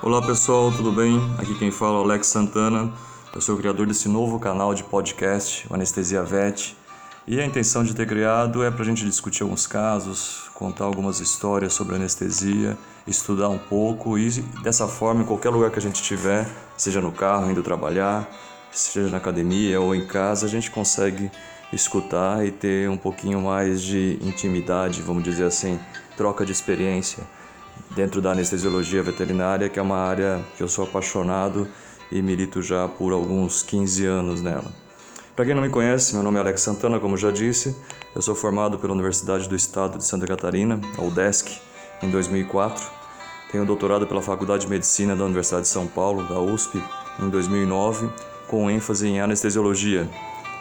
Olá pessoal, tudo bem? Aqui quem fala é o Alex Santana. Eu sou o criador desse novo canal de podcast, o Anestesia Vet. E a intenção de ter criado é para a gente discutir alguns casos, contar algumas histórias sobre anestesia, estudar um pouco e dessa forma, em qualquer lugar que a gente estiver, seja no carro, indo trabalhar, seja na academia ou em casa, a gente consegue escutar e ter um pouquinho mais de intimidade, vamos dizer assim, troca de experiência dentro da anestesiologia veterinária, que é uma área que eu sou apaixonado e milito já por alguns 15 anos nela. Para quem não me conhece, meu nome é Alex Santana, como já disse. Eu sou formado pela Universidade do Estado de Santa Catarina, a UDESC, em 2004. Tenho doutorado pela Faculdade de Medicina da Universidade de São Paulo, da USP, em 2009, com ênfase em anestesiologia.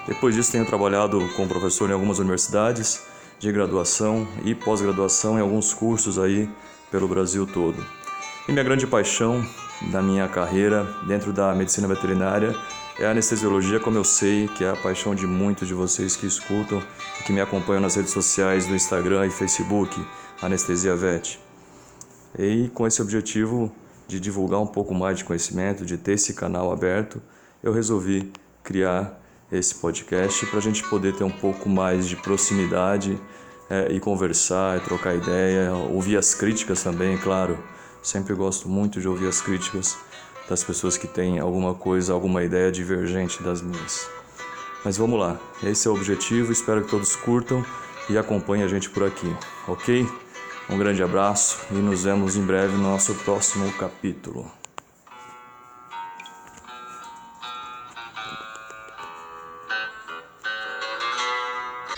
Depois disso, tenho trabalhado como professor em algumas universidades de graduação e pós-graduação em alguns cursos aí pelo Brasil todo. E minha grande paixão da minha carreira dentro da medicina veterinária é a anestesiologia, como eu sei que é a paixão de muitos de vocês que escutam e que me acompanham nas redes sociais do Instagram e Facebook, Anestesia Vet. E com esse objetivo de divulgar um pouco mais de conhecimento, de ter esse canal aberto, eu resolvi criar esse podcast para a gente poder ter um pouco mais de proximidade é, e conversar, e trocar ideia, ouvir as críticas também, claro. Sempre gosto muito de ouvir as críticas das pessoas que têm alguma coisa, alguma ideia divergente das minhas. Mas vamos lá, esse é o objetivo, espero que todos curtam e acompanhem a gente por aqui, ok? Um grande abraço e nos vemos em breve no nosso próximo capítulo.